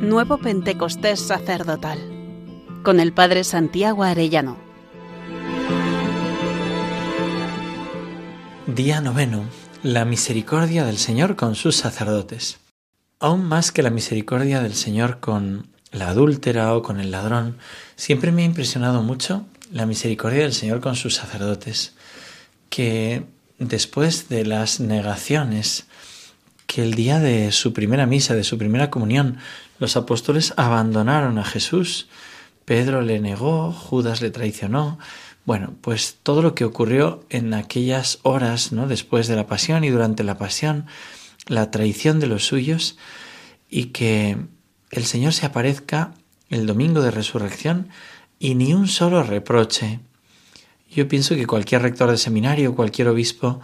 Nuevo Pentecostés Sacerdotal con el Padre Santiago Arellano. Día noveno. La misericordia del Señor con sus sacerdotes. Aún más que la misericordia del Señor con la adúltera o con el ladrón, siempre me ha impresionado mucho la misericordia del Señor con sus sacerdotes, que después de las negaciones que el día de su primera misa, de su primera comunión, los apóstoles abandonaron a Jesús, Pedro le negó, Judas le traicionó, bueno, pues todo lo que ocurrió en aquellas horas, ¿no? después de la pasión y durante la pasión, la traición de los suyos y que el Señor se aparezca el domingo de resurrección y ni un solo reproche. Yo pienso que cualquier rector de seminario, cualquier obispo,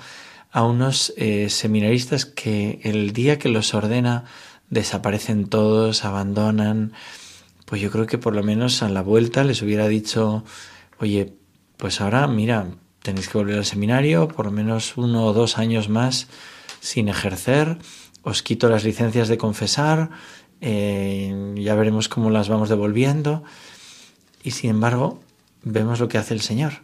a unos eh, seminaristas que el día que los ordena desaparecen todos, abandonan, pues yo creo que por lo menos a la vuelta les hubiera dicho, oye, pues ahora mira, tenéis que volver al seminario por lo menos uno o dos años más sin ejercer, os quito las licencias de confesar, eh, ya veremos cómo las vamos devolviendo. Y sin embargo, vemos lo que hace el Señor.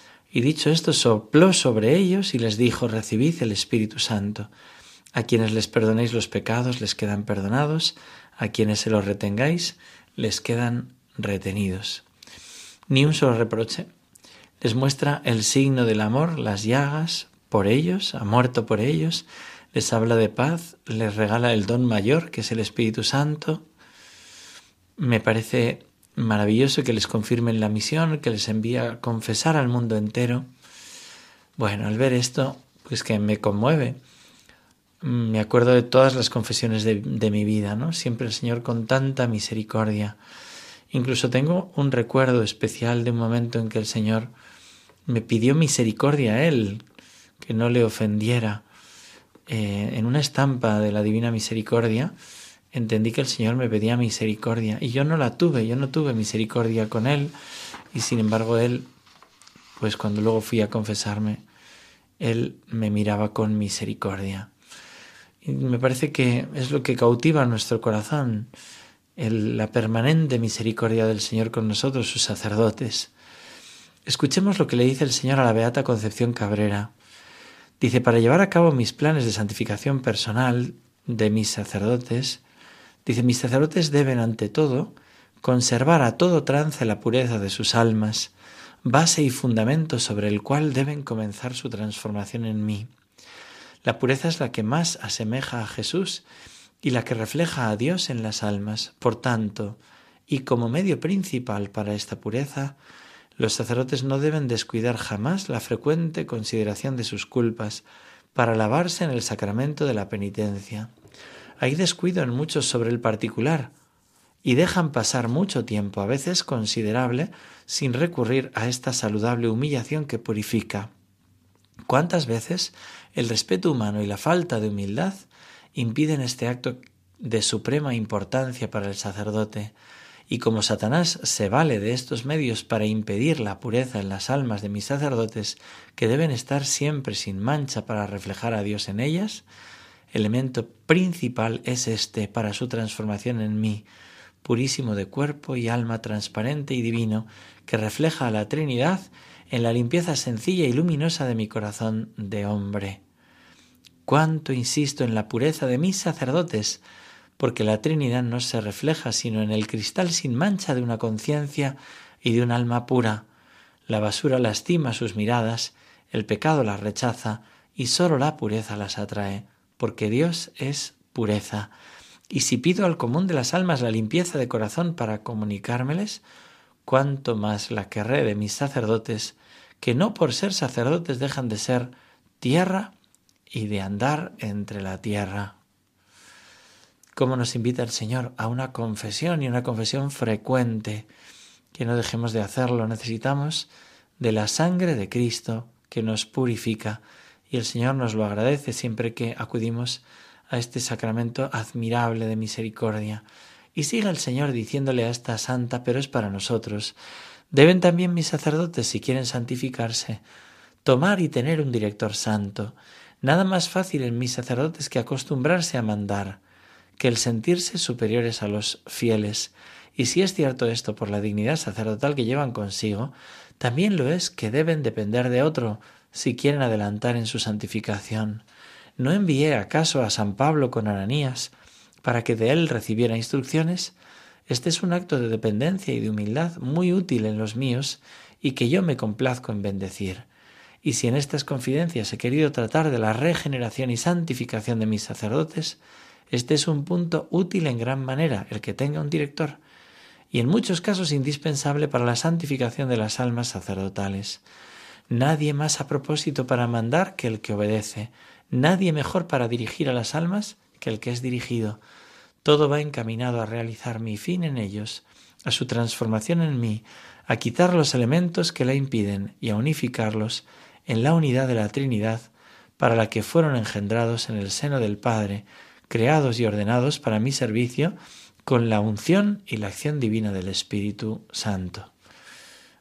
Y dicho esto, sopló sobre ellos y les dijo, recibid el Espíritu Santo. A quienes les perdonéis los pecados les quedan perdonados, a quienes se los retengáis les quedan retenidos. Ni un solo reproche. Les muestra el signo del amor, las llagas, por ellos, ha muerto por ellos, les habla de paz, les regala el don mayor, que es el Espíritu Santo. Me parece maravilloso que les confirmen la misión, que les envía a confesar al mundo entero. Bueno, al ver esto, pues que me conmueve. Me acuerdo de todas las confesiones de, de mi vida, ¿no? Siempre el Señor con tanta misericordia. Incluso tengo un recuerdo especial de un momento en que el Señor me pidió misericordia a Él, que no le ofendiera. Eh, en una estampa de la Divina Misericordia entendí que el Señor me pedía misericordia y yo no la tuve, yo no tuve misericordia con Él y sin embargo Él, pues cuando luego fui a confesarme, Él me miraba con misericordia. Y me parece que es lo que cautiva nuestro corazón, la permanente misericordia del Señor con nosotros, sus sacerdotes. Escuchemos lo que le dice el Señor a la Beata Concepción Cabrera. Dice, para llevar a cabo mis planes de santificación personal de mis sacerdotes, dice, mis sacerdotes deben ante todo conservar a todo trance la pureza de sus almas, base y fundamento sobre el cual deben comenzar su transformación en mí. La pureza es la que más asemeja a Jesús y la que refleja a Dios en las almas. Por tanto, y como medio principal para esta pureza, los sacerdotes no deben descuidar jamás la frecuente consideración de sus culpas para lavarse en el sacramento de la penitencia. Hay descuido en muchos sobre el particular y dejan pasar mucho tiempo, a veces considerable, sin recurrir a esta saludable humillación que purifica. ¿Cuántas veces el respeto humano y la falta de humildad impiden este acto de suprema importancia para el sacerdote, y como Satanás se vale de estos medios para impedir la pureza en las almas de mis sacerdotes, que deben estar siempre sin mancha para reflejar a Dios en ellas, elemento principal es este para su transformación en mí, purísimo de cuerpo y alma transparente y divino, que refleja a la Trinidad en la limpieza sencilla y luminosa de mi corazón de hombre cuánto insisto en la pureza de mis sacerdotes, porque la Trinidad no se refleja sino en el cristal sin mancha de una conciencia y de un alma pura. La basura lastima sus miradas, el pecado las rechaza y sólo la pureza las atrae, porque Dios es pureza. Y si pido al común de las almas la limpieza de corazón para comunicármeles, cuánto más la querré de mis sacerdotes, que no por ser sacerdotes dejan de ser tierra y de andar entre la tierra. ¿Cómo nos invita el Señor a una confesión y una confesión frecuente? que no dejemos de hacerlo. Necesitamos de la sangre de Cristo que nos purifica y el Señor nos lo agradece siempre que acudimos a este sacramento admirable de misericordia. Y sigue el Señor diciéndole a esta santa, pero es para nosotros. Deben también mis sacerdotes, si quieren santificarse, tomar y tener un director santo. Nada más fácil en mis sacerdotes que acostumbrarse a mandar, que el sentirse superiores a los fieles. Y si es cierto esto por la dignidad sacerdotal que llevan consigo, también lo es que deben depender de otro si quieren adelantar en su santificación. ¿No envié acaso a San Pablo con Ananías para que de él recibiera instrucciones? Este es un acto de dependencia y de humildad muy útil en los míos y que yo me complazco en bendecir. Y si en estas confidencias he querido tratar de la regeneración y santificación de mis sacerdotes, este es un punto útil en gran manera, el que tenga un director, y en muchos casos indispensable para la santificación de las almas sacerdotales. Nadie más a propósito para mandar que el que obedece, nadie mejor para dirigir a las almas que el que es dirigido. Todo va encaminado a realizar mi fin en ellos, a su transformación en mí, a quitar los elementos que la impiden y a unificarlos en la unidad de la Trinidad para la que fueron engendrados en el seno del Padre, creados y ordenados para mi servicio con la unción y la acción divina del Espíritu Santo.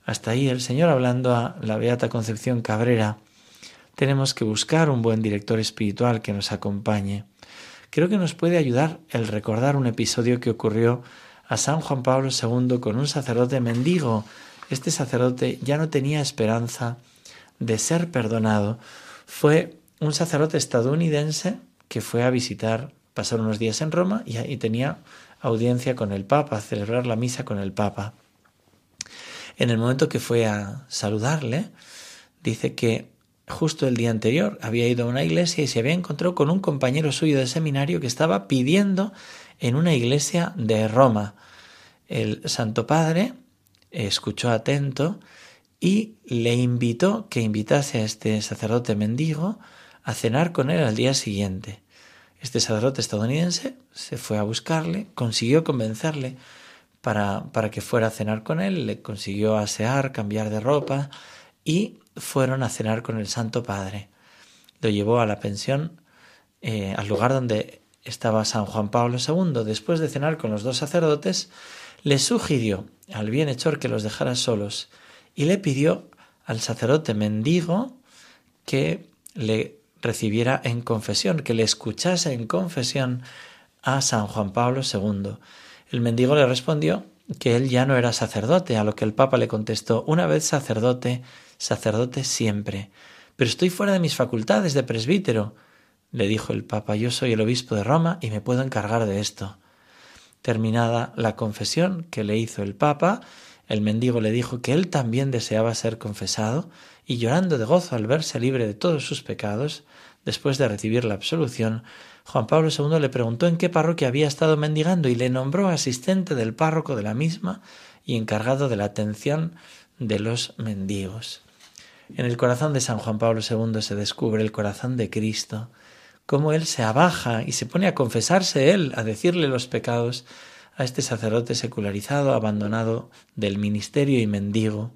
Hasta ahí el Señor hablando a la Beata Concepción Cabrera. Tenemos que buscar un buen director espiritual que nos acompañe. Creo que nos puede ayudar el recordar un episodio que ocurrió a San Juan Pablo II con un sacerdote mendigo. Este sacerdote ya no tenía esperanza de ser perdonado fue un sacerdote estadounidense que fue a visitar, pasar unos días en Roma y, y tenía audiencia con el Papa, celebrar la misa con el Papa. En el momento que fue a saludarle, dice que justo el día anterior había ido a una iglesia y se había encontrado con un compañero suyo de seminario que estaba pidiendo en una iglesia de Roma. El Santo Padre escuchó atento y le invitó que invitase a este sacerdote mendigo a cenar con él al día siguiente. Este sacerdote estadounidense se fue a buscarle, consiguió convencerle para, para que fuera a cenar con él, le consiguió asear, cambiar de ropa y fueron a cenar con el Santo Padre. Lo llevó a la pensión, eh, al lugar donde estaba San Juan Pablo II. Después de cenar con los dos sacerdotes, le sugirió al bienhechor que los dejara solos y le pidió al sacerdote mendigo que le recibiera en confesión, que le escuchase en confesión a San Juan Pablo II. El mendigo le respondió que él ya no era sacerdote, a lo que el Papa le contestó, una vez sacerdote, sacerdote siempre. Pero estoy fuera de mis facultades de presbítero. Le dijo el Papa, yo soy el obispo de Roma y me puedo encargar de esto. Terminada la confesión que le hizo el Papa, el mendigo le dijo que él también deseaba ser confesado, y llorando de gozo al verse libre de todos sus pecados, después de recibir la absolución, Juan Pablo II le preguntó en qué parroquia había estado mendigando y le nombró asistente del párroco de la misma y encargado de la atención de los mendigos. En el corazón de San Juan Pablo II se descubre el corazón de Cristo, cómo él se abaja y se pone a confesarse él, a decirle los pecados a este sacerdote secularizado, abandonado del ministerio y mendigo.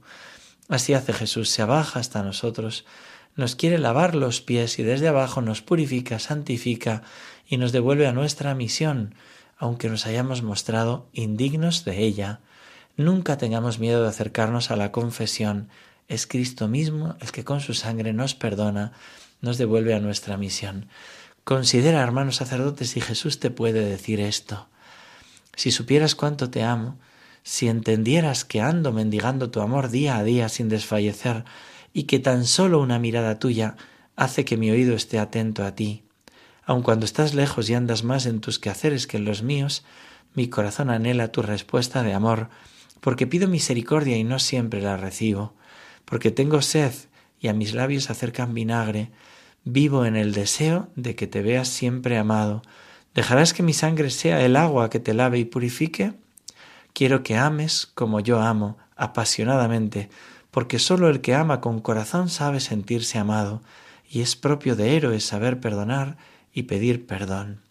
Así hace Jesús, se abaja hasta nosotros, nos quiere lavar los pies y desde abajo nos purifica, santifica y nos devuelve a nuestra misión, aunque nos hayamos mostrado indignos de ella. Nunca tengamos miedo de acercarnos a la confesión. Es Cristo mismo el que con su sangre nos perdona, nos devuelve a nuestra misión. Considera, hermanos sacerdotes, si Jesús te puede decir esto. Si supieras cuánto te amo, si entendieras que ando mendigando tu amor día a día sin desfallecer, y que tan solo una mirada tuya hace que mi oído esté atento a ti, aun cuando estás lejos y andas más en tus quehaceres que en los míos, mi corazón anhela tu respuesta de amor, porque pido misericordia y no siempre la recibo, porque tengo sed y a mis labios acercan vinagre, vivo en el deseo de que te veas siempre amado, ¿Dejarás que mi sangre sea el agua que te lave y purifique? Quiero que ames como yo amo, apasionadamente, porque sólo el que ama con corazón sabe sentirse amado, y es propio de héroes saber perdonar y pedir perdón.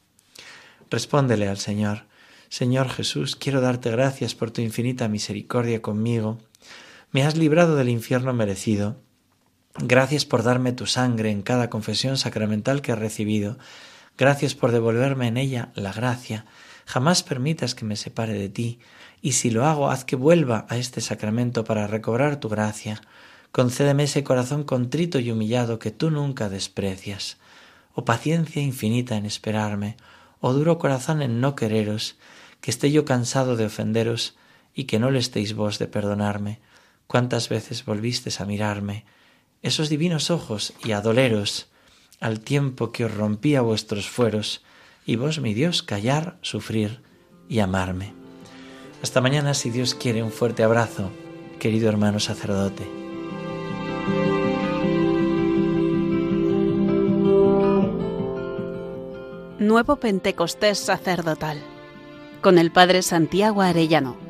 Respóndele al Señor, Señor Jesús, quiero darte gracias por tu infinita misericordia conmigo. Me has librado del infierno merecido. Gracias por darme tu sangre en cada confesión sacramental que he recibido. Gracias por devolverme en ella la gracia. Jamás permitas que me separe de ti, y si lo hago, haz que vuelva a este sacramento para recobrar tu gracia. Concédeme ese corazón contrito y humillado que tú nunca desprecias. Oh paciencia infinita en esperarme, oh duro corazón en no quereros, que esté yo cansado de ofenderos y que no le estéis vos de perdonarme. Cuántas veces volvistes a mirarme, esos divinos ojos y a doleros, al tiempo que os rompía vuestros fueros, y vos, mi Dios, callar, sufrir y amarme. Hasta mañana, si Dios quiere, un fuerte abrazo, querido hermano sacerdote. Nuevo Pentecostés sacerdotal con el Padre Santiago Arellano.